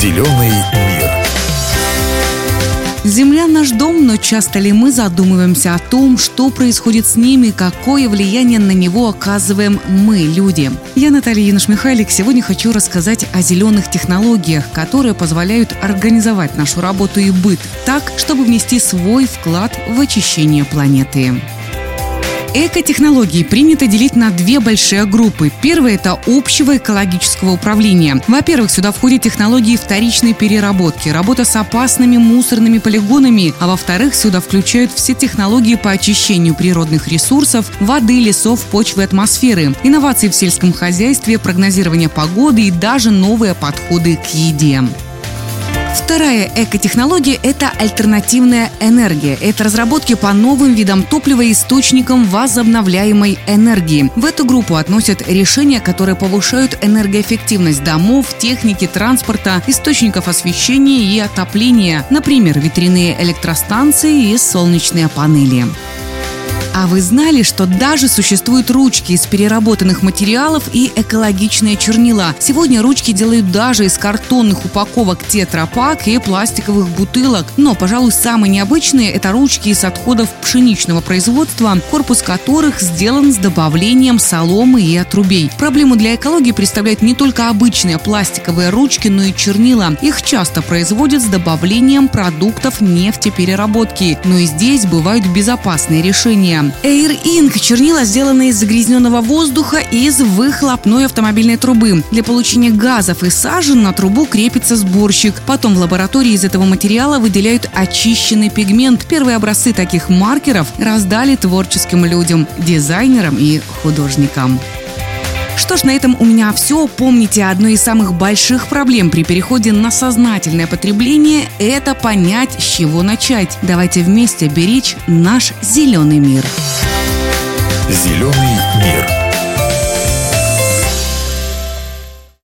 Зеленый мир. Земля наш дом, но часто ли мы задумываемся о том, что происходит с ними, какое влияние на него оказываем мы, люди? Я Наталья Януш-Михайлик. Сегодня хочу рассказать о зеленых технологиях, которые позволяют организовать нашу работу и быт так, чтобы внести свой вклад в очищение планеты. Экотехнологии принято делить на две большие группы. Первая – это общего экологического управления. Во-первых, сюда входят технологии вторичной переработки, работа с опасными мусорными полигонами, а во-вторых, сюда включают все технологии по очищению природных ресурсов, воды, лесов, почвы, атмосферы, инновации в сельском хозяйстве, прогнозирование погоды и даже новые подходы к еде. Вторая экотехнология – это альтернативная энергия. Это разработки по новым видам топлива и источникам возобновляемой энергии. В эту группу относят решения, которые повышают энергоэффективность домов, техники, транспорта, источников освещения и отопления. Например, ветряные электростанции и солнечные панели. А вы знали, что даже существуют ручки из переработанных материалов и экологичные чернила? Сегодня ручки делают даже из картонных упаковок тетрапак и пластиковых бутылок. Но, пожалуй, самые необычные – это ручки из отходов пшеничного производства, корпус которых сделан с добавлением соломы и отрубей. Проблему для экологии представляют не только обычные пластиковые ручки, но и чернила. Их часто производят с добавлением продуктов нефтепереработки. Но и здесь бывают безопасные решения. Air Ink – чернила, сделанные из загрязненного воздуха из выхлопной автомобильной трубы. Для получения газов и сажи на трубу крепится сборщик. Потом в лаборатории из этого материала выделяют очищенный пигмент. Первые образцы таких маркеров раздали творческим людям, дизайнерам и художникам. Что ж, на этом у меня все. Помните, одной из самых больших проблем при переходе на сознательное потребление – это понять, с чего начать. Давайте вместе беречь наш зеленый мир. Зеленый мир.